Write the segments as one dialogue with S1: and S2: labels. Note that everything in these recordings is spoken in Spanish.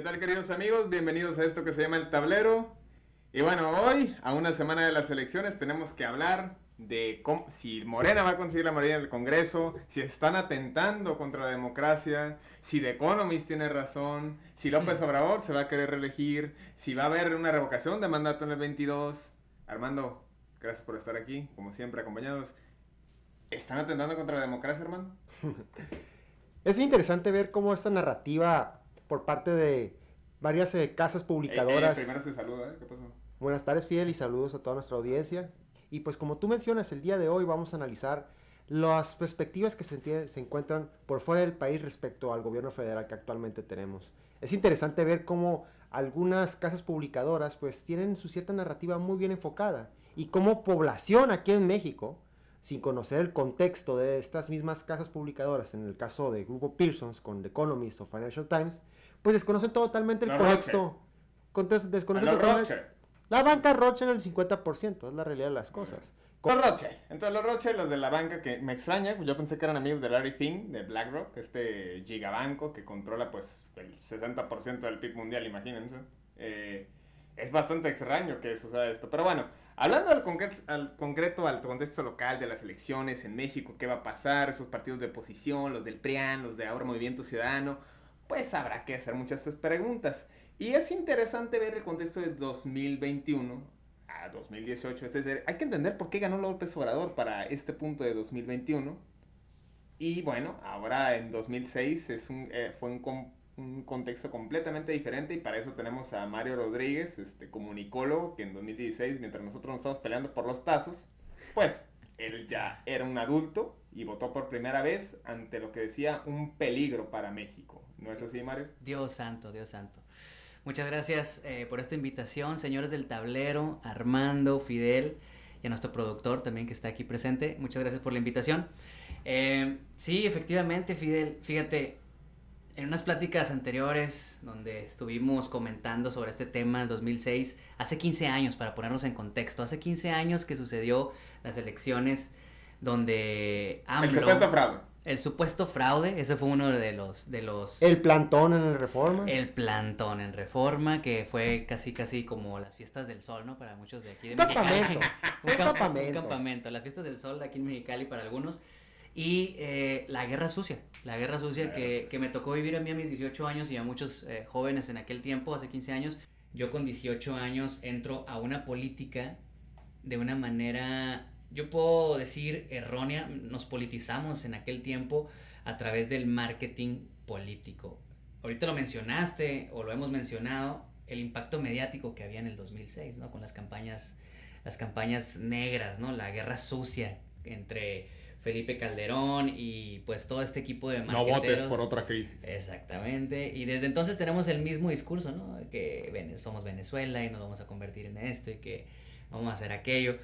S1: ¿Qué tal queridos amigos? Bienvenidos a esto que se llama el tablero. Y bueno, hoy, a una semana de las elecciones, tenemos que hablar de si Morena va a conseguir la mayoría en el Congreso, si están atentando contra la democracia, si The Economist tiene razón, si López Obrador se va a querer reelegir, si va a haber una revocación de mandato en el 22. Armando, gracias por estar aquí, como siempre, acompañados. ¿Están atentando contra la democracia, hermano?
S2: es interesante ver cómo esta narrativa por parte de varias eh, casas publicadoras...
S1: Eh, eh, primero se saluda, ¿eh? ¿Qué pasó?
S2: Buenas tardes, Fidel, y saludos a toda nuestra audiencia. Y pues como tú mencionas, el día de hoy vamos a analizar las perspectivas que se, se, encuentran por fuera del país respecto al gobierno federal que actualmente tenemos. Es interesante ver cómo algunas casas publicadoras pues tienen su cierta narrativa muy bien enfocada y como población aquí en México, sin conocer el contexto de estas mismas casas publicadoras, en el caso de Grupo Pearsons con The Economist o Financial Times, pues desconocen totalmente el contexto. desconocen totalmente, la banca Roche en el 50%, es la realidad de las cosas.
S1: Los Roche. Entonces los Roche, los de la banca que me extraña, yo pensé que eran amigos de Larry Finn, de BlackRock, este gigabanco que controla pues el 60% del PIB mundial, imagínense. Eh, es bastante extraño que suceda esto. Pero bueno, hablando al, concreto, al concreto, al contexto local de las elecciones en México, qué va a pasar, esos partidos de oposición, los del PRIAN, los de ahora Movimiento Ciudadano, pues habrá que hacer muchas preguntas. Y es interesante ver el contexto de 2021 a 2018. Es decir, hay que entender por qué ganó López Obrador para este punto de 2021. Y bueno, ahora en 2006 es un, eh, fue un, un, contexto completamente diferente y para eso tenemos a Mario Rodríguez, este comunicólogo, que en 2016, mientras nosotros nos estamos peleando por los pasos, pues él ya era un adulto y votó por primera vez ante lo que decía un peligro para México. ¿No es así, Mario?
S3: Dios santo, Dios santo. Muchas gracias eh, por esta invitación, señores del tablero, Armando, Fidel y a nuestro productor también que está aquí presente. Muchas gracias por la invitación. Eh, sí, efectivamente, Fidel, fíjate, en unas pláticas anteriores donde estuvimos comentando sobre este tema, el 2006, hace 15 años, para ponernos en contexto, hace 15 años que sucedió las elecciones donde
S1: AMLO... El
S3: el supuesto fraude, ese fue uno de los, de los...
S2: El plantón en Reforma.
S3: El plantón en Reforma, que fue casi, casi como las fiestas del sol, ¿no? Para muchos de aquí de
S2: campamento.
S3: un, campamento. Un campamento. Las fiestas del sol de aquí en Mexicali para algunos. Y eh, la guerra sucia, la guerra sucia que, que, me tocó vivir a mí a mis 18 años y a muchos eh, jóvenes en aquel tiempo, hace 15 años. Yo con 18 años entro a una política de una manera yo puedo decir errónea, nos politizamos en aquel tiempo a través del marketing político. Ahorita lo mencionaste o lo hemos mencionado, el impacto mediático que había en el 2006, ¿no? Con las campañas, las campañas negras, ¿no? La guerra sucia entre Felipe Calderón y pues todo este equipo de
S1: No votes por otra crisis.
S3: Exactamente. Y desde entonces tenemos el mismo discurso, ¿no? Que somos Venezuela y nos vamos a convertir en esto y que vamos a hacer aquello.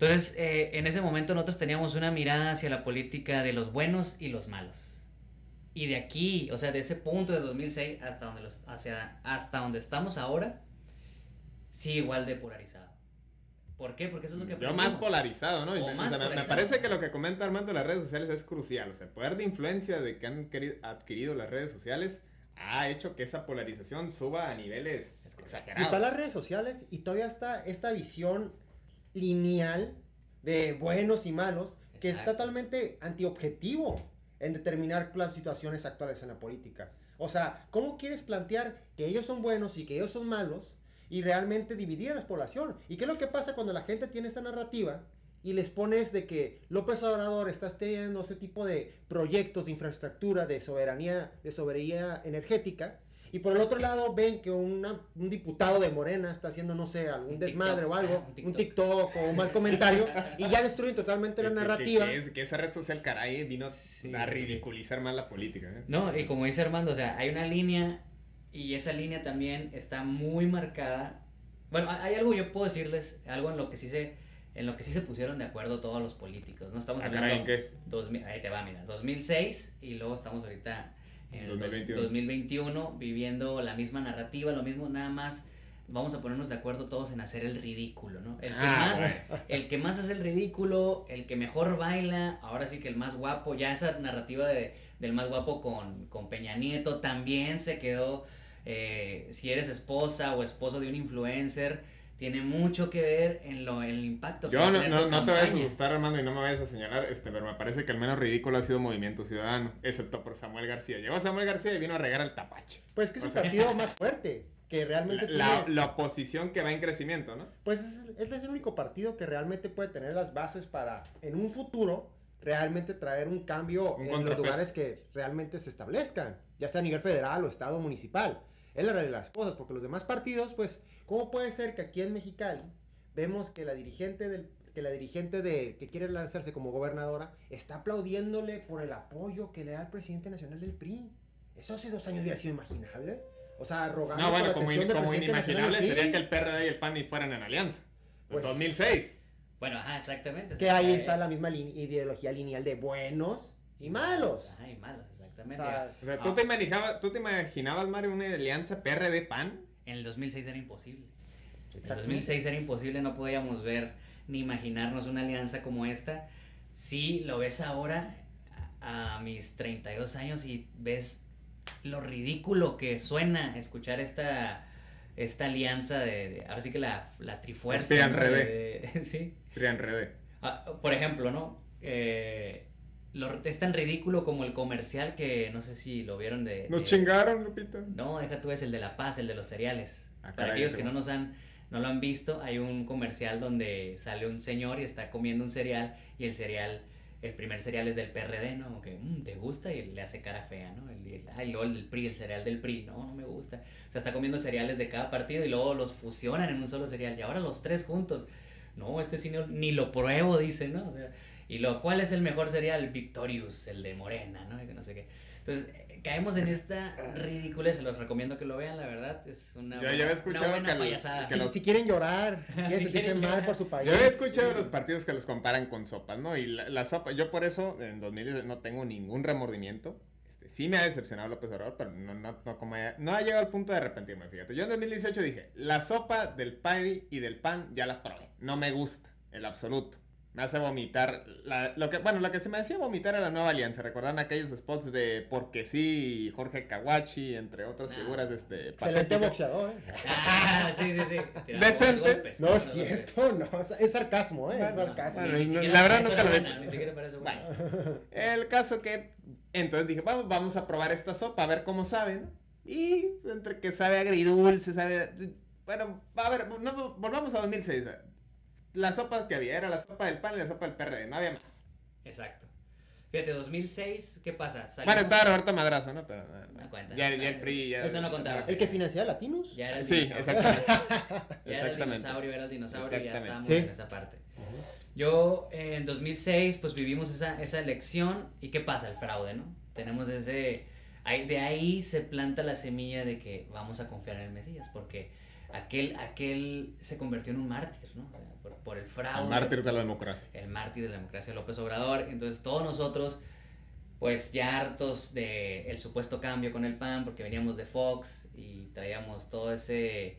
S3: Entonces, eh, en ese momento nosotros teníamos una mirada hacia la política de los buenos y los malos. Y de aquí, o sea, de ese punto de 2006 hasta donde, los, hacia, hasta donde estamos ahora, sí igual de polarizado. ¿Por qué? Porque eso es lo que...
S1: Yo más polarizado, ¿no? me, parece que lo que comenta Armando de las redes sociales es crucial. O sea, el poder de influencia de que han adquirido las redes sociales ha hecho que esa polarización suba a niveles exagerados.
S2: Y están las redes sociales y todavía está esta visión lineal de buenos y malos que es totalmente antiobjetivo en determinar las situaciones actuales en la política. O sea, ¿cómo quieres plantear que ellos son buenos y que ellos son malos y realmente dividir a la población? ¿Y qué es lo que pasa cuando la gente tiene esta narrativa y les pones de que López Obrador está teniendo ese tipo de proyectos de infraestructura, de soberanía, de soberanía energética? Y por el otro lado ven que un diputado de Morena está haciendo, no sé, algún desmadre o algo, un TikTok. o un mal comentario, y ya destruyen totalmente la narrativa.
S1: Que, esa red social, caray, vino a ridiculizar más la política. ¿eh?
S3: No, y como dice Armando, o sea, hay una línea, y esa línea también está muy marcada. Bueno, hay algo, yo puedo decirles, algo en lo que sí se, en lo que sí se pusieron de acuerdo todos los políticos, ¿no? Estamos ah, hablando... ¿en qué? ahí te va, mira, 2006, y luego estamos ahorita en el 2021. viviendo la misma narrativa, lo mismo, nada más vamos a ponernos de acuerdo todos en hacer el ridículo, ¿no? El que, ah, más, el que más hace el ridículo, el que mejor baila, ahora sí que el más guapo, ya esa narrativa de, del más guapo con, con Peña Nieto también se quedó, eh, si eres esposa o esposo de un influencer, tiene mucho que ver en lo el impacto
S1: que Yo no, no, no te vayas a gustar, Armando, y no me vayas a señalar, este, pero me parece que el menos ridículo ha sido Movimiento Ciudadano, excepto por Samuel García. Llegó Samuel García y vino a regar el tapache.
S2: Pues es que es el partido más fuerte, que realmente
S1: la, tiene... la, oposición que va en crecimiento, ¿no?
S2: Pues es, es el único partido que realmente puede tener las bases para, en un futuro, realmente traer un cambio en los lugares que realmente se establezcan, ya sea a nivel federal o estado municipal. Es la realidad de las cosas, porque los demás partidos, pues ¿Cómo puede ser que aquí en Mexicali vemos que la dirigente del que la dirigente de que quiere lanzarse como gobernadora está aplaudiéndole por el apoyo que le da al presidente nacional del PRI? Eso hace dos años hubiera sido imaginable. O sea, rogando
S1: No, bueno, como, inimaginable sería que el PRD y el PAN fueran en alianza. En 2006. Pues,
S3: bueno, ajá, exactamente.
S2: Que ahí está la misma ideología lineal de buenos y malos.
S3: Ajá, y malos, exactamente.
S1: O sea, ¿tú, ah. te imaginabas, ¿tú te imaginabas, Mario, una alianza PRD-PAN?
S3: En el 2006 era imposible. En el 2006 era imposible, no podíamos ver ni imaginarnos una alianza como esta. Si lo ves ahora, a, mis 32 años, y ves lo ridículo que suena escuchar esta, esta alianza de, ahora sí que la, la trifuerza.
S1: Trian ¿no? sí.
S3: Ah, por ejemplo, ¿no? Eh, es tan ridículo como el comercial que no sé si lo vieron de...
S1: Nos chingaron, Lupita.
S3: No, deja tú, es el de La Paz, el de los cereales. Ah, Para aquellos que no nos han, no lo han visto, hay un comercial donde sale un señor y está comiendo un cereal y el cereal, el primer cereal es del PRD, ¿no? Que, mm, ¿te gusta? Y le hace cara fea, ¿no? El, el, ay, luego el del PRI, el cereal del PRI, no, no me gusta. O sea, está comiendo cereales de cada partido y luego los fusionan en un solo cereal y ahora los tres juntos. No, este señor ni lo pruebo, dice, ¿no? O sea, y lo cual es el mejor sería el Victorious, el de Morena, ¿no? Que no sé qué. Entonces, caemos en esta ridícula, se los recomiendo que lo vean, la verdad, es una,
S1: buena, ya escuchado una buena
S2: payasada. si, si, quieren llorar, si quieren mal por su país.
S1: Yo he escuchado los partidos que los comparan con sopas, ¿no? Y la, sopa, yo por eso en 2010 no tengo ningún remordimiento. Este, sí me ha decepcionado López Obrador, pero no, no, no, como no ha llegado al punto de arrepentirme, fíjate. Yo en 2018 dije, la sopa del PAN y del pan ya la probé. No me gusta, en absoluto me hace vomitar. lo que, bueno, lo que se me hacía vomitar era la nueva alianza. ¿Recordan aquellos spots de Porque sí, Jorge Kawachi, entre otras ah. figuras de este.
S2: Excelente boxeador,
S3: ¿eh? Ah, sí, sí, sí.
S1: Decente.
S2: no es cierto, no. Es sarcasmo, ¿eh? es sarcasmo.
S1: la verdad nunca lo vi. Ni siquiera. Bueno, el caso que. Entonces dije, vamos, vamos a probar esta sopa, a ver cómo saben. Y entre que sabe agridulce, sabe. Bueno, a ver, volvamos a 2006 la sopa que había, era la sopa del pan y la sopa del PRD, no había más.
S3: Exacto. Fíjate, 2006, ¿qué pasa?
S1: Bueno, estaba Roberto Madrazo, ¿no? Pero, no cuenta. Ya, ya el PRI, ya...
S3: Eso no contaba.
S2: ¿El que financiaba Latinos?
S3: Ya era el
S1: sí, exactamente.
S3: ya era el dinosaurio, era el dinosaurio, ya estábamos en esa parte. Yo, en 2006, pues vivimos esa, esa elección, ¿y qué pasa? El fraude, ¿no? Tenemos ese... de ahí se planta la semilla de que vamos a confiar en el Mesías, porque aquel, aquel se convirtió en un mártir, ¿no? por, el fraude.
S1: El mártir de la democracia.
S3: El mártir de la democracia López Obrador. Entonces todos nosotros, pues ya hartos del el supuesto cambio con el PAN, porque veníamos de Fox y traíamos todo ese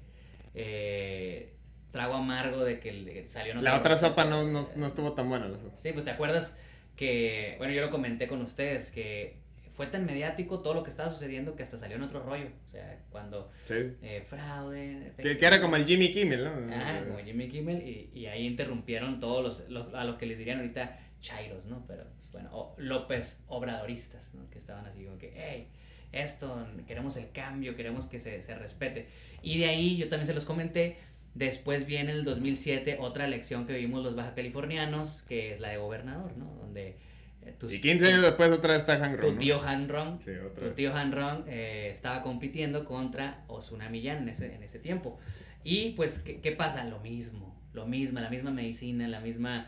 S3: eh, trago amargo de que salió...
S1: la otra sopa no, no, no estuvo tan buena.
S3: Sí, pues te acuerdas que, bueno, yo lo comenté con ustedes, que fue tan mediático todo lo que estaba sucediendo que hasta salió en otro rollo. O sea, cuando eh, fraude.
S1: Que, que, era como el Jimmy Kimmel, ¿no?
S3: Ajá, como Jimmy Kimmel. Y, y ahí interrumpieron todos los, a lo que les dirían ahorita chairos, ¿no? Pero pues, bueno, o López Obradoristas, ¿no? Que estaban así como que, hey, esto, queremos el cambio, queremos que se, se respete. Y de ahí yo también se los comenté, Después viene el 2007 otra elección que vimos los baja californianos, que es la de gobernador, ¿no? Donde
S1: eh, y 15 años después otra vez está Han
S3: Tu tío Han Rong, tu tío Han Rong eh, estaba compitiendo contra Osuna Millán en ese, en ese tiempo. Y pues, ¿qué, ¿qué, pasa? Lo mismo, lo mismo, la misma medicina, la misma...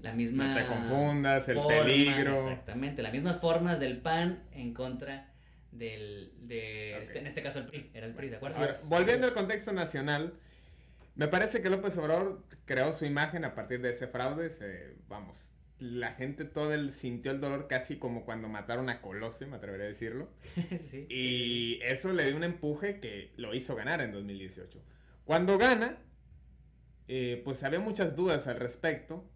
S3: La misma
S1: no te confundas, el peligro.
S3: Exactamente, las mismas formas del PAN en contra del, de, este, en este caso el PRI, era el PRI, ¿de acuerdo?
S1: volviendo al contexto nacional, me parece que López Obrador creó su imagen a partir de ese fraude. vamos, la gente todo el sintió el dolor casi como cuando mataron a Colosio, me atrevería a decirlo. Y eso le dio un empuje que lo hizo ganar en 2018. Cuando gana, eh, pues había muchas dudas al respecto.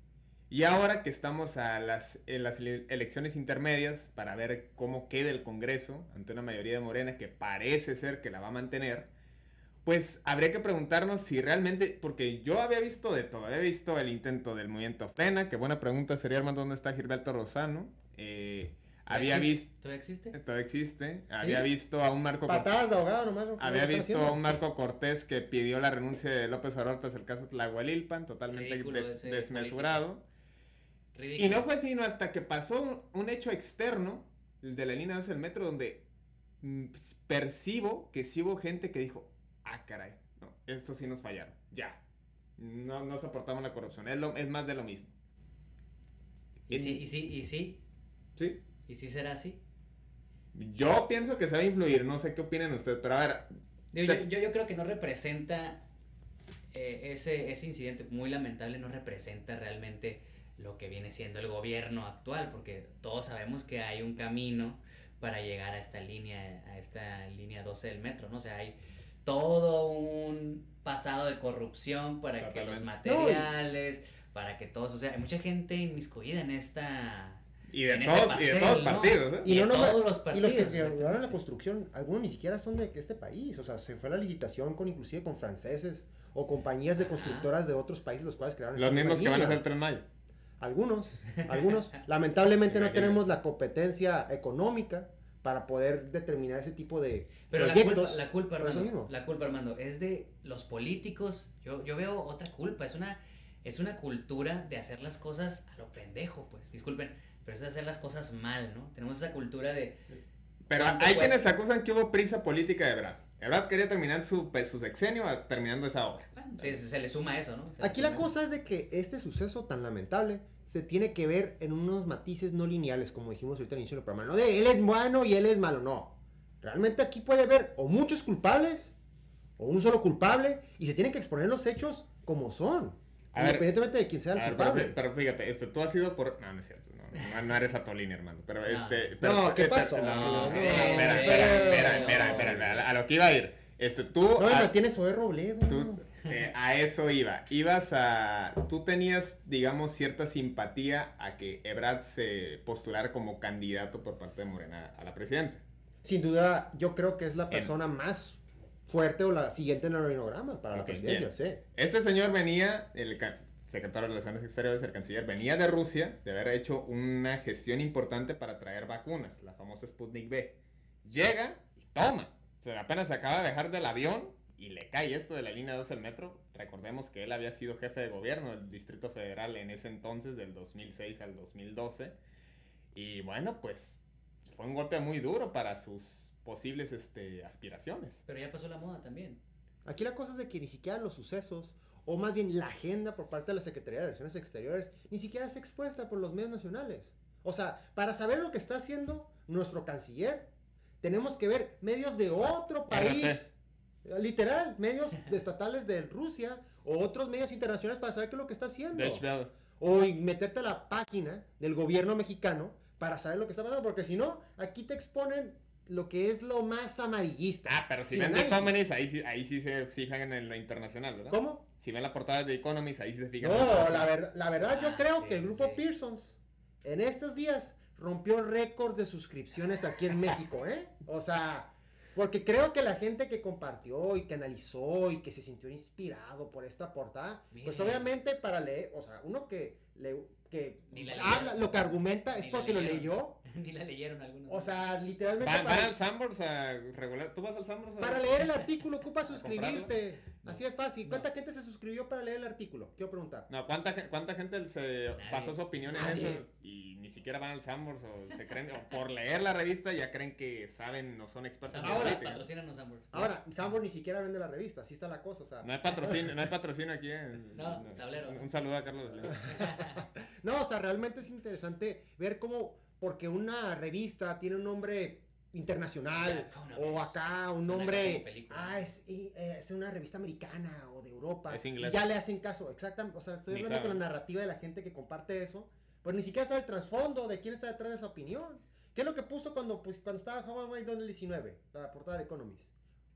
S1: Y ahora que estamos a las, en las elecciones intermedias para ver cómo queda el Congreso ante una mayoría de Morena que parece ser que la va a mantener, pues habría que preguntarnos si realmente, porque yo había visto de todo, había visto el intento del movimiento Frena, que buena pregunta sería, hermano, ¿dónde está Gilberto Rosano? Eh, había visto...
S3: ¿Todavía existe?
S1: Todavía existe. Había visto a un Marco
S2: Patadas de ahogado nomás.
S1: Había visto a un Marco Cortés que pidió la renuncia de López Obrador tras el caso Tlahuelilpan, totalmente desmesurado. Y no fue sino hasta que pasó un, hecho externo, el de la línea 2 del metro, donde mm, percibo que sí hubo gente que dijo, ah, caray, no, esto sí nos fallaron, ya. No, no soportamos la corrupción, es, lo, es más de lo mismo.
S3: ¿Y, sí, y sí, y sí?
S1: Sí.
S3: ¿Y sí será así?
S1: Yo pienso que se va a influir, no sé qué opinan ustedes, pero a ver...
S3: yo, yo, creo que no representa eh, ese, ese incidente muy lamentable, no representa realmente lo que viene siendo el gobierno actual, porque todos sabemos que hay un camino para llegar a esta línea, a esta línea 12 del metro, ¿no? O sea, hay todo un pasado de corrupción para que los materiales, para que todos, o sea, hay mucha gente inmiscuida en esta...
S1: Y de, todos, y de todos partidos, ¿eh?
S3: Y, todos los partidos.
S2: Y los que se llevaron la construcción, algunos ni siquiera son de este país, o sea, se fue la licitación con inclusive con franceses o compañías de constructoras de otros países los cuales crearon
S1: Los mismos que van a hacer Tren Mayo.
S2: Algunos, algunos. Lamentablemente no tenemos la competencia económica para poder determinar ese tipo de
S3: Pero la culpa, la culpa, Armando, la culpa, Armando, es de los políticos. Yo, yo veo otra culpa, es una, es una cultura de hacer las cosas a lo pendejo, pues, disculpen, pero es de hacer las cosas mal, ¿no? Tenemos esa cultura de...
S1: Pero hay quienes acusan que hubo prisa política de Brad. Ebrard quería terminar su, pues, su sexenio terminando esa obra.
S3: Sí, se, le suma eso, ¿no?
S2: Aquí la cosa es de que este suceso tan lamentable se tiene que ver en unos matices no lineales, como dijimos ahorita al inicio del programa. No de él es bueno y él es malo, no. Realmente aquí puede haber o muchos culpables o un solo culpable y se tienen que exponer los hechos como son. independientemente de quién sea el culpable.
S1: Pero, fíjate, este, tú has sido por. No, no es cierto. No, no, eres Atolín, hermano. Pero este.
S2: no, ¿qué
S1: pasó? No, espera, espera, espera, espera, A lo que iba a ir. Este, tú.
S2: No, a, tienes Zoé Robledo.
S1: Tú, eh, a eso iba. Ibas a. Tú tenías, digamos, cierta simpatía a que Ebrard se postulara como candidato por parte de Morena a la presidencia.
S2: Sin duda, yo creo que es la persona más fuerte o la siguiente en el organograma para la presidencia, sí.
S1: Este señor venía, el secretario de Relaciones Exteriores, el canciller, venía de Rusia de haber hecho una gestión importante para traer vacunas, la famosa Sputnik B. Llega y toma. O sea, apenas se acaba de dejar del avión y le cae esto de la línea 2 del metro. Recordemos que él había sido jefe de gobierno del Distrito Federal en ese entonces, del 2006 al 2012. Y bueno, pues fue un golpe muy duro para sus posibles este, aspiraciones.
S3: Pero ya pasó la moda también.
S2: Aquí la cosa es de que ni siquiera los sucesos, o más bien la agenda por parte de la Secretaría de Relaciones Exteriores, ni siquiera es expuesta por los medios nacionales. O sea, para saber lo que está haciendo nuestro canciller, tenemos que ver medios de otro país. Literal, medios estatales de Rusia o otros medios internacionales para saber qué es lo que está haciendo. O meterte a la página del gobierno mexicano para saber lo que está pasando, porque si no, aquí te exponen lo que es lo más amarillista.
S1: Ah, pero si ven The Economist, ahí sí, ahí sí se fijan en lo internacional, ¿verdad?
S2: ¿Cómo?
S1: Si ven la portada de Economist, ahí sí se fijan.
S2: No, la, la verdad yo ah, creo que el grupo Pearsons en estos días rompió récord de suscripciones aquí en México, ¿eh? O sea, Porque creo que la gente que compartió y que analizó y que se sintió inspirado por esta portada, pues obviamente para leer, o sea, uno que le, que habla, lo que argumenta es porque lo leyó.
S3: Ni la leyeron algunos.
S2: O sea, literalmente.
S1: Van, para, al Sambors a regular. ¿Tú vas al Sambors
S2: a Para leer el artículo ocupas suscribirte. Así es fácil. ¿Cuánta gente se suscribió para leer el artículo? Quiero preguntar.
S1: No, ¿cuánta, cuánta gente se pasó su opinión en eso y ni siquiera van al Sambors o se creen, o por leer la revista ya creen que saben o son expertos
S3: Ahora, patrocinan los Sambors.
S2: Ahora, Sambors ni siquiera vende la revista, así está la cosa. O sea.
S1: No hay patrocinio, no hay patrocinio aquí.
S3: no, tablero.
S1: Un, saludo a Carlos.
S2: no, o sea, realmente es interesante ver cómo porque una revista tiene un nombre internacional o acá un nombre ah es, eh, es, una revista americana o de Europa
S1: es inglés.
S2: y ya le hacen caso exactamente o sea estoy hablando con la narrativa de la gente que comparte eso pues ni siquiera sabe el trasfondo de quién está detrás de esa opinión. Qué es lo que puso cuando pues, cuando estaba Juan Guaidó en el 19 la portada de Economist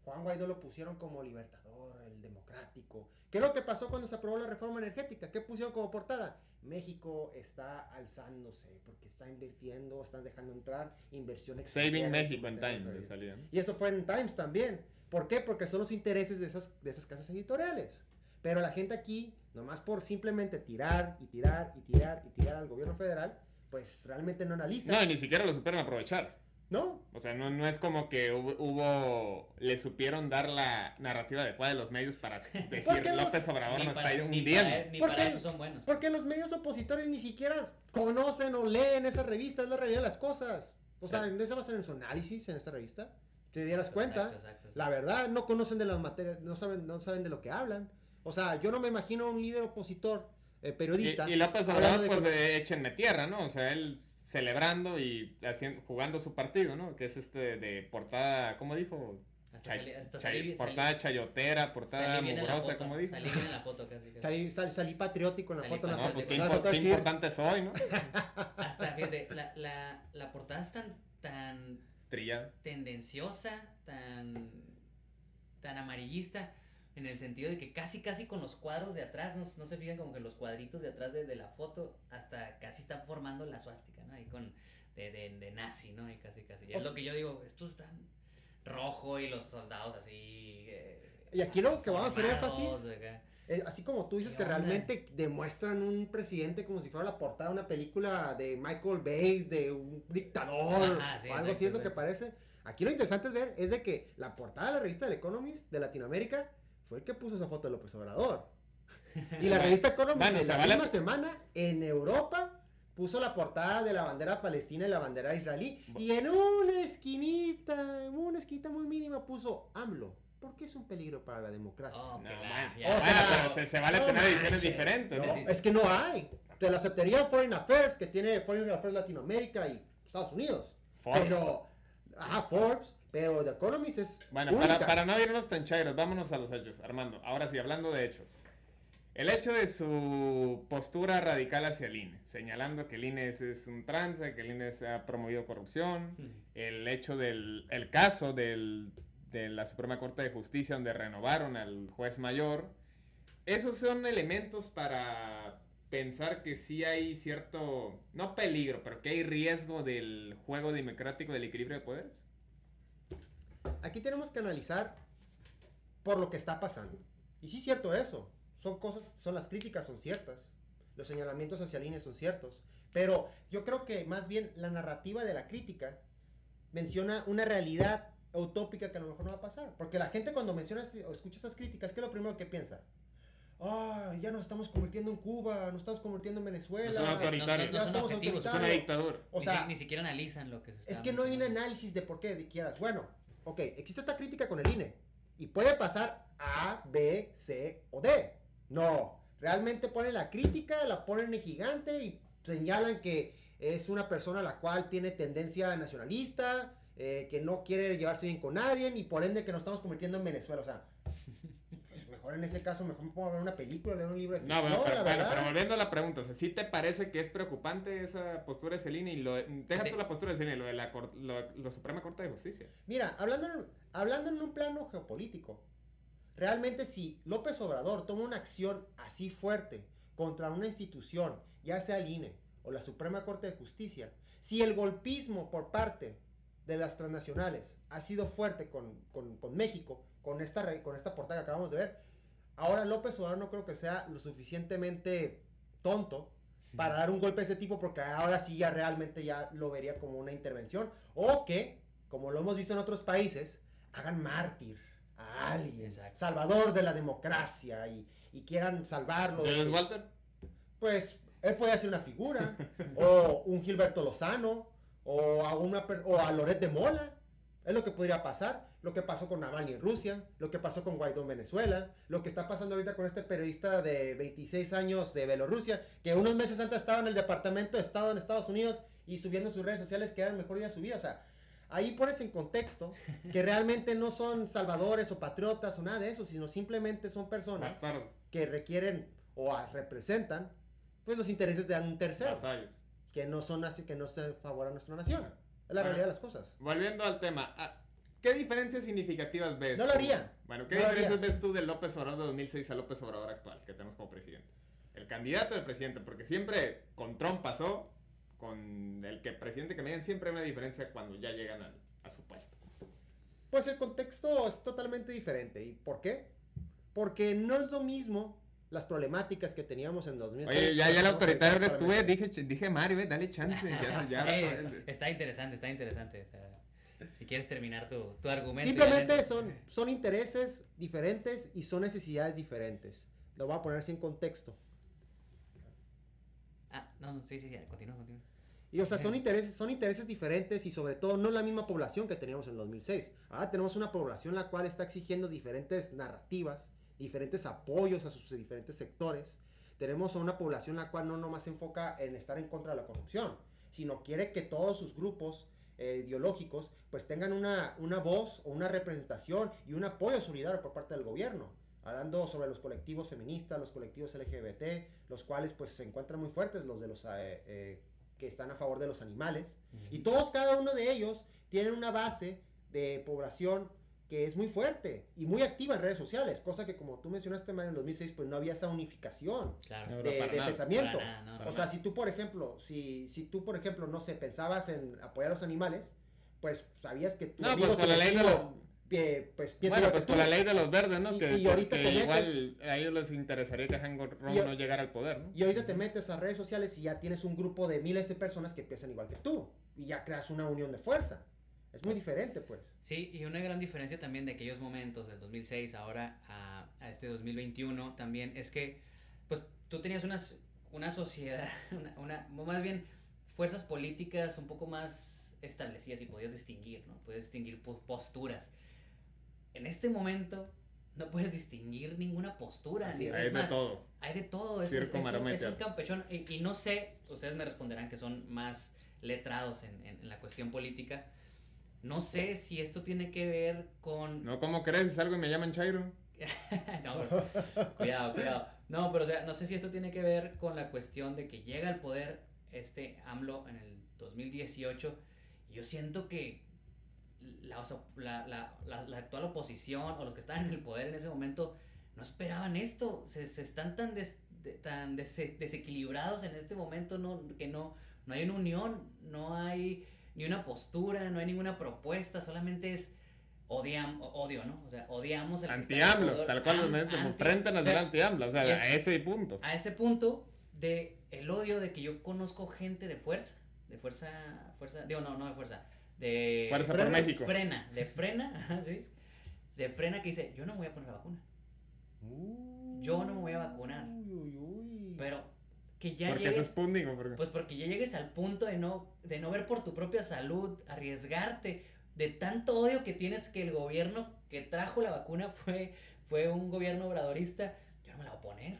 S2: Juan Guaidó lo pusieron como libertador el democrático. Qué es lo que pasó cuando se aprobó la reforma energética qué pusieron como portada México está alzándose porque está invirtiendo, están dejando entrar inversión
S1: Saving México en Times
S2: Y eso fue en Times también. ¿Por qué? Porque son los intereses de esas, de esas casas editoriales. Pero la gente aquí, nomás por simplemente tirar y tirar y tirar y tirar al gobierno federal, pues realmente no analiza.
S1: No, ni siquiera lo supieron aprovechar.
S2: ¿No?
S1: O sea, no, no es como que hubo, le supieron dar la narrativa adecuada de los medios para decir López Obrador no está
S3: hundiendo. Ni para eso son buenos.
S2: Porque los medios opositores ni siquiera conocen o leen esa revista, es la realidad de las cosas. O sea, ¿en eso basan en su análisis en esta revista? ¿Te dieras cuenta? La verdad, no conocen de las materias, no saben, no saben de lo que hablan. O sea, yo no me imagino un líder opositor, eh, periodista.
S1: Y, López Obrador, pues de échenme tierra, ¿no? O sea, él celebrando y haciendo, jugando su partido, ¿no? Que es este de portada, ¿cómo dijo?
S3: Hasta
S1: portada chayotera, portada mugrosa, ¿cómo dijo?
S3: Salí bien en la foto casi.
S2: Salí, salí, patriótico en la foto.
S1: No, pues qué, importante soy, ¿no?
S3: Hasta, fíjate, la, la, la portada es tan, tan... Tendenciosa, tan... tan amarillista en el sentido de que casi, casi con los cuadros de atrás, no, no se fijan como que los cuadritos de atrás de, de, la foto, hasta casi están formando la suástica, ¿no? Ahí con, de, de, de nazi, ¿no? Y casi, casi. Y es lo que yo digo, esto es tan rojo y los soldados así... Eh,
S2: y aquí lo que vamos a hacer énfasis... así como tú dices que realmente demuestran un presidente como si fuera la portada de una película de Michael Bay, de un dictador, o algo así es lo que parece. Aquí lo interesante es ver es de que la portada de la revista del Economist de Latinoamérica fue el que puso esa foto de López Obrador. Y la revista Economist la misma semana en Europa puso la portada de la bandera palestina y la bandera israelí. Y en una esquinita, en una esquinita muy mínima puso AMLO. Porque es un peligro para la democracia.
S1: Oh, no, o sea, se, vale tener ediciones diferentes.
S2: Es que no hay. Te la aceptaría Foreign Affairs, que tiene Foreign Affairs Latinoamérica y Estados Unidos. Pero, ajá, Forbes. Pero The Economist es.
S1: Bueno, para, para, no irnos tan chairos, vámonos a los hechos. Armando, ahora sí, hablando de hechos. El hecho de su postura radical hacia el INE, señalando que el INE es, un trance, que el INE se ha promovido corrupción, hmm. el hecho del el caso del, de la Suprema Corte de Justicia donde renovaron al juez mayor, esos son elementos para pensar que sí hay cierto, no peligro, pero que hay riesgo del juego democrático del equilibrio de poderes.
S2: Aquí tenemos que analizar por lo que está pasando. Y sí es cierto eso. Son cosas, son las críticas, son ciertas. Los señalamientos hacia líneas son ciertos. Pero yo creo que más bien la narrativa de la crítica menciona una realidad utópica que a lo mejor no va a pasar. Porque la gente cuando menciona este, o escucha estas críticas, ¿qué es lo primero que piensa? Ah, ya nos estamos convirtiendo en Cuba, nos estamos convirtiendo en Venezuela.
S1: son autoritarios.
S3: No, son objetivos,
S1: es una dictadura.
S3: O sea, ni, siquiera analizan lo que se está
S2: Es que no hay un análisis de por qué quieras. Bueno, ok, existe esta crítica con el INE y puede pasar A, B, C o D. No, realmente ponen la crítica, la ponen en gigante y señalan que es una persona la cual tiene tendencia nacionalista, eh, que no quiere llevarse bien con nadie y por ende que nos estamos convirtiendo en Venezuela. O sea, mejor en ese caso, mejor me pongo a ver una película, leer un libro de ficción.
S1: No, pero, pero volviendo a la pregunta, o sea, ¿sí te parece que es preocupante esa postura de Celina y lo, deja tú la postura de Celina, lo de la, lo, Suprema Corte de Justicia?
S2: Mira, hablando, hablando en un plano geopolítico, realmente si López Obrador toma una acción así fuerte contra una institución, ya sea el INE o la Suprema Corte de Justicia, si el golpismo por parte de las transnacionales ha sido fuerte con, con, con México, con esta, con esta portada que acabamos de ver, ahora López Obrador no creo que sea lo suficientemente tonto para dar un golpe de ese tipo porque ahora sí ya realmente ya lo vería como una intervención o que, como lo hemos visto en otros países, hagan mártir a alguien, salvador de la democracia y, y quieran salvarlo.
S1: ¿De Walter?
S2: Pues él puede ser una figura o un Gilberto Lozano o a, una, o a Loret de Mola. Es lo que podría pasar. Lo que pasó con Navalny en Rusia, lo que pasó con Guaidó en Venezuela, lo que está pasando ahorita con este periodista de 26 años de Bielorrusia, que unos meses antes estaba en el Departamento de Estado en Estados Unidos y subiendo sus redes sociales que era el mejor día de su vida. O sea, ahí pones en contexto que realmente no son salvadores o patriotas o nada de eso, sino simplemente son personas que requieren o representan pues los intereses de un tercero que no son así, que no se favor a nuestra nación. Es la realidad de las cosas.
S1: Volviendo al tema, ah, ¿qué diferencias significativas ves?
S2: No lo haría.
S1: Bueno, ¿qué diferencias ves tú de López Obrador de 2006 a López Obrador actual que tenemos como presidente? El candidato del presidente, porque siempre con Trump pasó, con el que presidente que me digan, siempre hay una diferencia cuando ya llegan a su puesto.
S2: Pues el contexto es totalmente diferente. ¿Y por qué? Porque no es lo mismo las problemáticas que teníamos en 2006.
S1: Oye, ya, ya el autoritario eres tú, dije, dije Mario, dale chance.
S3: está interesante, está interesante. si quieres terminar tu, tu argumento.
S2: Simplemente son, son intereses diferentes y son necesidades diferentes. Lo voy a poner así en contexto.
S3: Ah, no, sí, sí, sí, continúa, continúa.
S2: Y o sea, son intereses, son intereses diferentes y sobre todo no la misma población que teníamos en 2006. Ahora tenemos una población la cual está exigiendo diferentes narrativas, diferentes apoyos a sus diferentes sectores. Tenemos a una población la cual no nomás se enfoca en estar en contra de la corrupción, sino quiere que todos sus grupos eh, ideológicos pues tengan una, una voz o una representación y un apoyo solidario por parte del gobierno. Hablando sobre los colectivos feministas, los colectivos LGBT, los cuales pues se encuentran muy fuertes, los de los eh, eh, que están a favor de los animales. Y todos, cada uno de ellos, tienen una base de población que es muy fuerte y muy activa en redes sociales, cosa que como tú mencionaste, Mario, en 2006, pues no había esa unificación de, pensamiento. o sea, si tú, por ejemplo, si, si tú, por ejemplo, no sé, pensabas en apoyar a los animales, pues sabías que
S1: tu no, pues con la ley de los... pues piensa bueno, pues con la ley de los verdes, ¿no? que, igual a ellos les interesaría que Hango no llegara al poder, ¿no?
S2: Y ahorita te metes a redes sociales y ya tienes un grupo de miles de personas que piensan igual que tú. Y ya creas una unión de fuerza. Es muy diferente, pues.
S3: Sí, y una gran diferencia también de aquellos momentos del 2006 ahora a, a este 2021 también es que, pues, tú tenías una, una sociedad, una, más bien fuerzas políticas un poco más establecidas y podías distinguir, ¿no? Puedes distinguir posturas. En este momento no puedes distinguir ninguna postura.
S1: hay de todo.
S3: Hay de todo. Es, es, un, campechón. Y, no sé, ustedes me responderán que son más letrados en, en la cuestión política no sé si esto tiene que ver con...
S1: No, ¿cómo crees? Es algo y me llaman Chairo.
S3: no, cuidado, cuidado. No, pero o sea, no sé si esto tiene que ver con la cuestión de que llega al poder este AMLO en el 2018. Y yo siento que la, la, la, actual oposición o los que estaban en el poder en ese momento no esperaban esto. Se, se están tan, tan desequilibrados en este momento no, que no, no hay una unión, no hay ni una postura, no hay ninguna propuesta, solamente es odiam, odio, ¿no? O sea, odiamos
S1: el Anti-AMLO, tal cual, an, anti, frente nacional anti-AMLO, o sea, a ese punto.
S3: A ese punto de el odio de que yo conozco gente de fuerza, de fuerza, fuerza, digo, no, no de fuerza, de...
S1: Fuerza por México.
S3: Frena, de frena, ¿sí? De frena que dice, yo no me voy a poner la vacuna. yo no me voy a vacunar. Pero que ya llegues, Pues porque ya llegues al punto de no, de no ver por tu propia salud, arriesgarte, de tanto odio que tienes que el gobierno que trajo la vacuna fue, fue un gobierno obradorista, yo no me la voy a poner.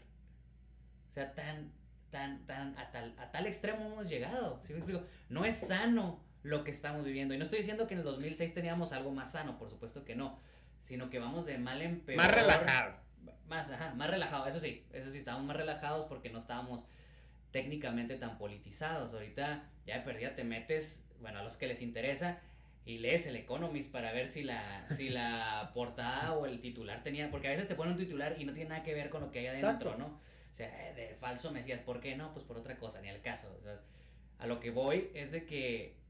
S3: O sea, tan, tan, tan, a tal, a tal extremo hemos llegado, ¿sí me explico? No es sano lo que estamos viviendo. Y no estoy diciendo que en el 2006 teníamos algo más sano, por supuesto que no, sino que vamos de mal en peor.
S1: Más relajado.
S3: Más, ajá, más relajado, eso sí, eso sí, estábamos más relajados porque no estábamos técnicamente tan politizados. Ahorita ya de perdida te metes, bueno, a los que les interesa y lees el Economist para ver si la, si la portada o el titular tenía, porque a veces te ponen un titular y no tiene nada que ver con lo que hay adentro, ¿no? O sea, eh, de falso me decías, ¿por qué no? Pues por otra cosa, ni al caso. a lo que voy es de que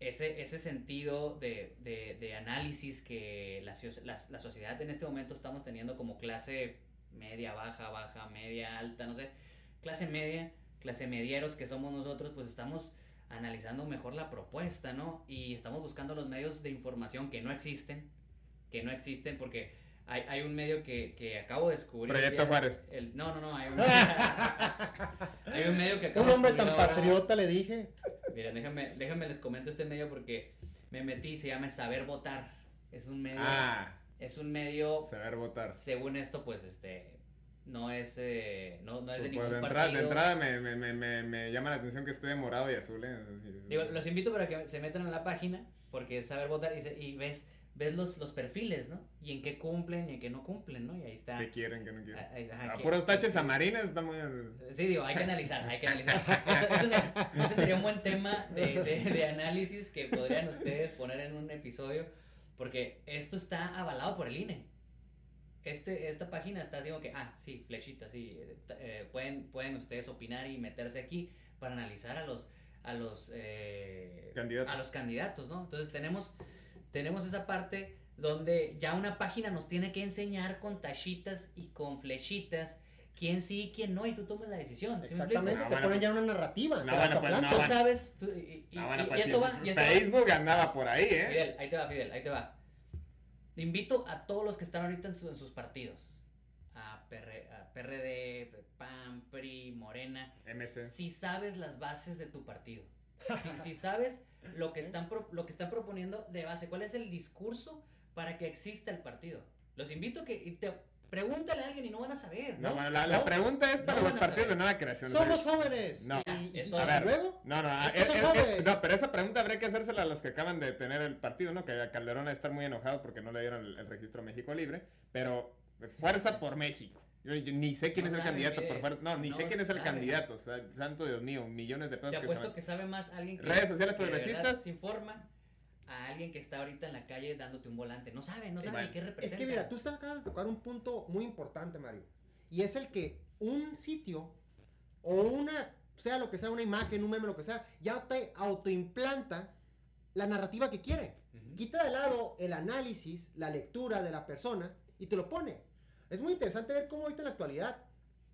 S3: ese, ese sentido de, de, de análisis que la, la, la, sociedad en este momento estamos teniendo como clase media, baja, baja, media, alta, no sé, clase media, clase medieros que somos nosotros, pues estamos analizando mejor la propuesta, ¿no? Y estamos buscando los medios de información que no existen, que no existen porque hay, hay un medio que, que, acabo de descubrir.
S1: Proyecto Juárez.
S3: El, no, no, no, hay un, hay un medio que
S2: acabo Un hombre tan patriota le dije.
S3: Miren, déjenme, déjenme les comento este medio porque me metí, se llama Saber Votar. Es un medio...
S1: Ah.
S3: Es un medio...
S1: Saber Votar.
S3: Según esto, pues, este, no es, eh, no, no, es de
S1: pues
S3: ningún
S1: de entrada, De entrada me, me, me, me, llama la atención que esté de morado y azul. ¿eh?
S3: Digo, los invito para que se metan a la página, porque es saber votar y, y ves ves los, los perfiles, ¿no? Y en qué cumplen y en qué no cumplen, ¿no? Y ahí está.
S1: ¿Qué quieren, qué no quieren?
S3: Ahí, ajá,
S1: a puros taches a marinas está muy...
S3: Sí, digo, hay que analizar, hay que analizar. Este sería un buen tema de, de, de, análisis que podrían ustedes poner en un episodio, porque esto está avalado por el INE. Este, esta página está haciendo que, ah, sí, flechita, sí, eh, pueden, pueden ustedes opinar y meterse aquí para analizar a los, a los, eh,
S1: candidatos.
S3: a los candidatos, ¿no? Entonces tenemos, tenemos esa parte donde ya una página nos tiene que enseñar con tachitas y con flechitas quién sí y quién no, y tú tomas la decisión.
S2: ¿sí Exactamente, te ponen ya una narrativa.
S1: No, bueno, pues, no,
S3: tú sabes, tú, y, y,
S1: pues,
S3: esto va, y esto
S1: Facebook andaba por ahí, ¿eh?
S3: Fidel, ahí te va, Fidel, ahí te va invito a todos los que están ahorita en, sus partidos. A, PRD, PAN, PRI, Morena.
S1: MC.
S3: Si sabes las bases de tu partido. Si, sabes lo que, están lo que están proponiendo de base. ¿Cuál es el discurso para que exista el partido? Los invito a que te Pregúntale a alguien y no van a saber.
S1: No, bueno, la, la, pregunta es para los partidos de nueva creación.
S2: Somos jóvenes.
S1: No.
S2: Y, y, a ver, luego.
S1: No, no, es, es, no, pero esa pregunta habría que hacérsela a los que acaban de tener el partido, ¿no? Que Calderón a estar muy enojado porque no le dieron el, el registro México Libre. Pero fuerza por México. Yo, yo, ni sé quién no es el candidato por fuerza. No, ni no sé quién sabe. es el candidato. O sea, santo Dios mío, millones de pesos.
S3: Te apuesto que, sabe más alguien que.
S1: Redes sociales progresistas.
S3: Se informa a alguien que está ahorita en la calle dándote un volante. No sabe, no sabe ni qué representa.
S2: Es que mira, tú estás, acabas de tocar un punto muy importante, Mario. Y es el que un sitio o una, sea lo que sea, una imagen, un meme, lo que sea, ya te autoimplanta la narrativa que quiere. Quita de lado el análisis, la lectura de la persona y te lo pone. Es muy interesante ver cómo ahorita en la actualidad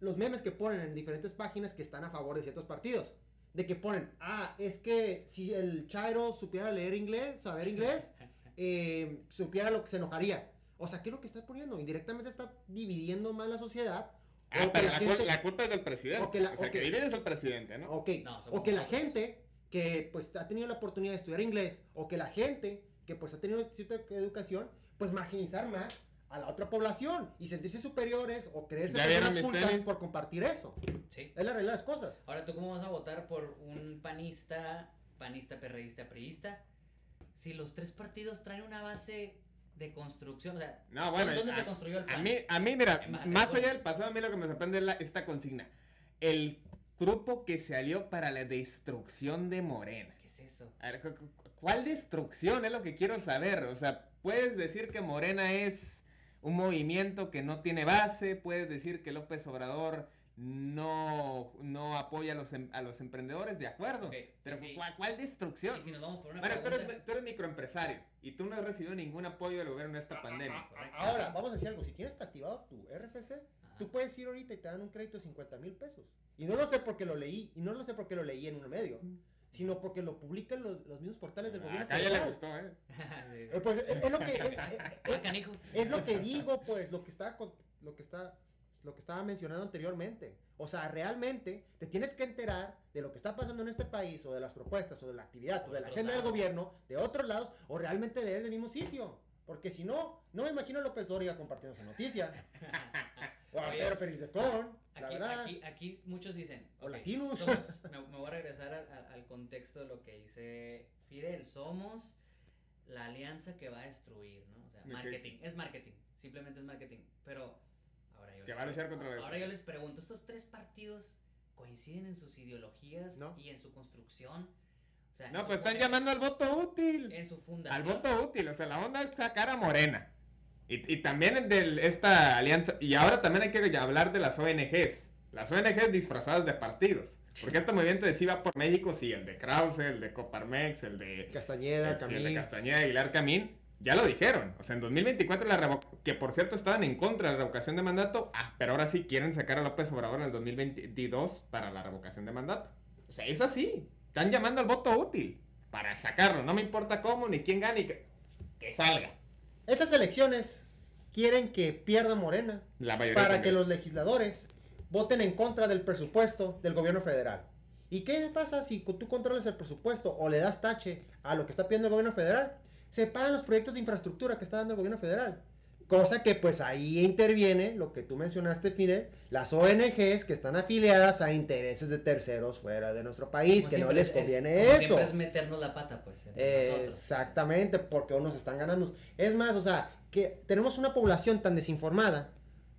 S2: los memes que ponen en diferentes páginas que están a favor de ciertos partidos de que ponen, ah, es que si el Chairo supiera leer inglés, saber inglés, eh, supiera lo que se enojaría. O sea, ¿qué es lo que está poniendo? Indirectamente está dividiendo más la sociedad.
S1: Ah, pero la, culpa es del presidente. O, que la, o sea, que divide es el presidente, ¿no?
S2: Ok. o que la gente que pues ha tenido la oportunidad de estudiar inglés, o que la gente que pues ha tenido cierta educación, pues marginizar más a la otra población y sentirse superiores o creerse personas cultas por compartir eso.
S3: Sí.
S2: Es la realidad de las cosas.
S3: Ahora, ¿tú cómo vas a votar por un panista, panista, perreísta, priista? Si los tres partidos traen una base de construcción, o sea,
S1: no, bueno,
S3: ¿dónde
S1: a,
S3: se construyó el PAN?
S1: A mí, a mí mira, más allá del pasado, a mí lo que me sorprende es la, esta consigna. El grupo que se alió para la destrucción de Morena.
S3: ¿Qué es eso?
S1: A ver, ¿cuál destrucción? Es lo que quiero saber. O sea, puedes decir que Morena es un movimiento que no tiene base, puedes decir que López Obrador no, no apoya a los, em, a los emprendedores, de acuerdo. pero ¿cuál, destrucción?
S3: si nos vamos por una
S1: bueno, tú eres, tú eres, microempresario y tú no has recibido ningún apoyo del gobierno en esta pandemia.
S2: Ahora, vamos a decir algo. Si tienes activado tu RFC, tú puedes ir ahorita y te dan un crédito de 50 mil pesos. Y no lo sé porque lo leí, y no lo sé porque lo leí en un medio sino porque lo publican los, los mismos portales del gobierno.
S1: Acá ya le gustó, ¿eh?
S2: eh pues es, lo que es, es, lo que digo, pues, lo que está lo que está lo que estaba mencionando anteriormente. O sea, realmente te tienes que enterar de lo que está pasando en este país o de las propuestas o de la actividad o de la agenda del gobierno de otros lados o realmente leer del mismo sitio. Porque si no, no me imagino a López Dóriga compartiendo esa noticia. o a Pedro Félix de Con,
S3: aquí,
S2: verdad.
S3: Aquí, aquí, muchos dicen,
S2: o latinos.
S3: me, me, voy a regresar al contexto de lo que dice Fidel. Somos la alianza que va a destruir, ¿no? O sea, marketing. Es marketing. Simplemente es marketing. Pero ahora yo,
S1: que les, va a contra
S3: ahora yo les pregunto, ¿estos tres partidos coinciden en sus ideologías y en su construcción?
S1: no, pues están llamando al voto útil.
S3: En su fundación.
S1: Al voto útil. O sea, la onda es sacar a Morena. Y, y también de esta alianza. Y ahora también hay que hablar de las ONGs. Las ONGs disfrazadas de partidos. Porque este movimiento de sí va por México, sí, el de Krause, el de Coparmex, el de
S2: Castañeda,
S1: el, sí, el de
S2: Camín.
S1: Castañeda, Aguilar Camín, ya lo dijeron. O sea, en 2024 la que por cierto estaban en contra de la revocación de mandato, ah, pero ahora sí quieren sacar a López Obrador en el 2022 para la revocación de mandato. O sea, es así. Están llamando al voto útil para sacarlo. No me importa cómo ni quién gane que, que salga.
S2: Estas elecciones quieren que pierda Morena
S1: La mayoría
S2: para que los legisladores voten en contra del presupuesto del gobierno federal. ¿Y qué pasa si tú controlas el presupuesto o le das tache a lo que está pidiendo el gobierno federal? Se paran los proyectos de infraestructura que está dando el gobierno federal. Cosa que pues ahí interviene lo que tú mencionaste, Fidel, las ONGs que están afiliadas a intereses de terceros fuera de nuestro país,
S3: Como
S2: que no les
S3: es-
S2: conviene
S3: como
S2: eso.
S3: Siempre es meternos la pata, pues. nosotros.
S2: Exactamente, porque unos están ganando. Es más, o sea, que tenemos una población tan desinformada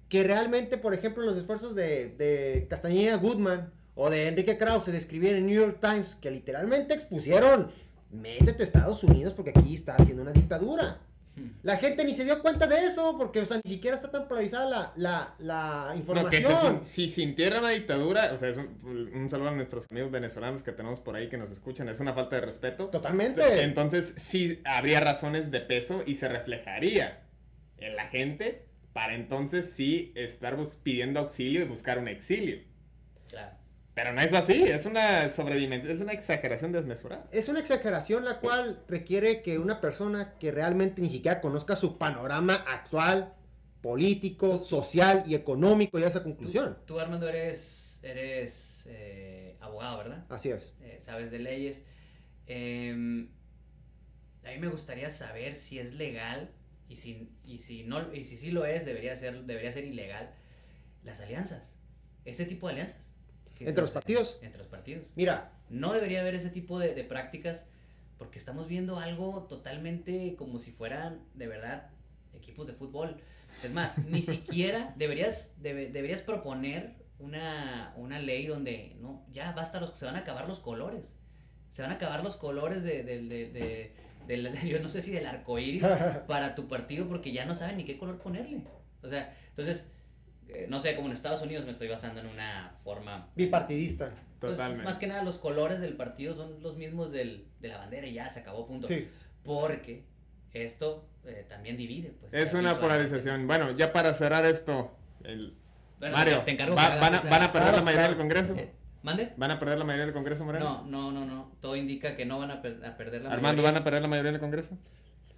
S2: que realmente, por ejemplo, los esfuerzos de, de Castañeda Goodman o de Enrique Krause de escribir en New York Times, que literalmente expusieron, métete a Estados Unidos porque aquí está haciendo una dictadura. La gente ni se dio cuenta de eso, porque, o sea, ni siquiera está tan polarizada la, la, la
S1: No, que se
S2: información.
S1: sin- si sintiera una dictadura, o sea, es un, un saludo a nuestros amigos venezolanos que tenemos por ahí que nos escuchan, es una falta de respeto.
S2: Totalmente.
S1: Entonces sí habría razones de peso y se reflejaría en la gente para entonces sí estar pidiendo auxilio y buscar un exilio.
S3: Claro.
S1: Pero no es así, es una sobredimensión, es una exageración desmesurada.
S2: Es una exageración la cual requiere que una persona que realmente ni siquiera conozca su panorama actual, político, social y económico llegue a esa conclusión.
S3: Tú, tú, Armando, eres, eres eh, abogado, ¿verdad?
S2: Así es.
S3: Eh, sabes de leyes. Em, a mí me gustaría saber si es legal y si, y si no y si sí lo es, debería ser, debería ser ilegal las alianzas. Ese tipo de alianzas.
S2: ¿Entre los partidos?
S3: Entre los partidos.
S2: Mira,
S3: No debería haber ese tipo de, de prácticas porque estamos viendo algo totalmente como si fueran de verdad equipos de fútbol. Es más, ni siquiera deberías, debe- deberías proponer una, una ley donde no, ya basta, los, se van a acabar los colores. Se van a acabar los colores de, de- de- yo no sé si del arco iris para tu partido porque ya no saben ni qué color ponerle. O sea, entonces, eh, no sé, como en Estados Unidos me estoy basando en una forma
S2: bipartidista.
S3: pues,
S1: Totalmente.
S3: más que nada, los colores del partido son los mismos del, de la bandera y ya se acabó, punto.
S2: Sí.
S3: Porque esto eh, también divide. Pues,
S1: Es una polarización. Bueno, ya para cerrar esto, el-
S3: Bueno,
S1: Mario,
S3: te encargo
S1: ¿va-
S3: que hagas
S1: van, a,
S3: esa-
S1: van a perder
S2: Claro,
S1: la mayoría
S2: claro.
S1: del Congreso?
S3: Eh, ¿Mande?
S1: ¿Van a perder la mayoría del Congreso, Moreno?
S3: No, no, no, no. Todo indica que no van a, per- a perder la
S1: Armando,
S3: mayoría.
S1: ¿van a perder la mayoría del Congreso?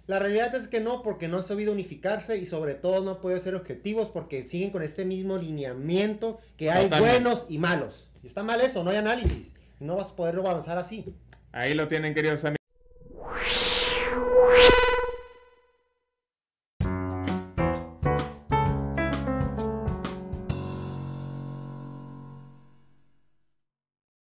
S2: La realidad es que no, porque no han sabido unificarse y sobre todo no han podido ser objetivos porque siguen con este mismo lineamiento que hay
S1: Totalmente.
S2: buenos y malos. Y está mal eso, no hay análisis. Y no vas a poder avanzar así.
S1: Ahí lo tienen, queridos amigos.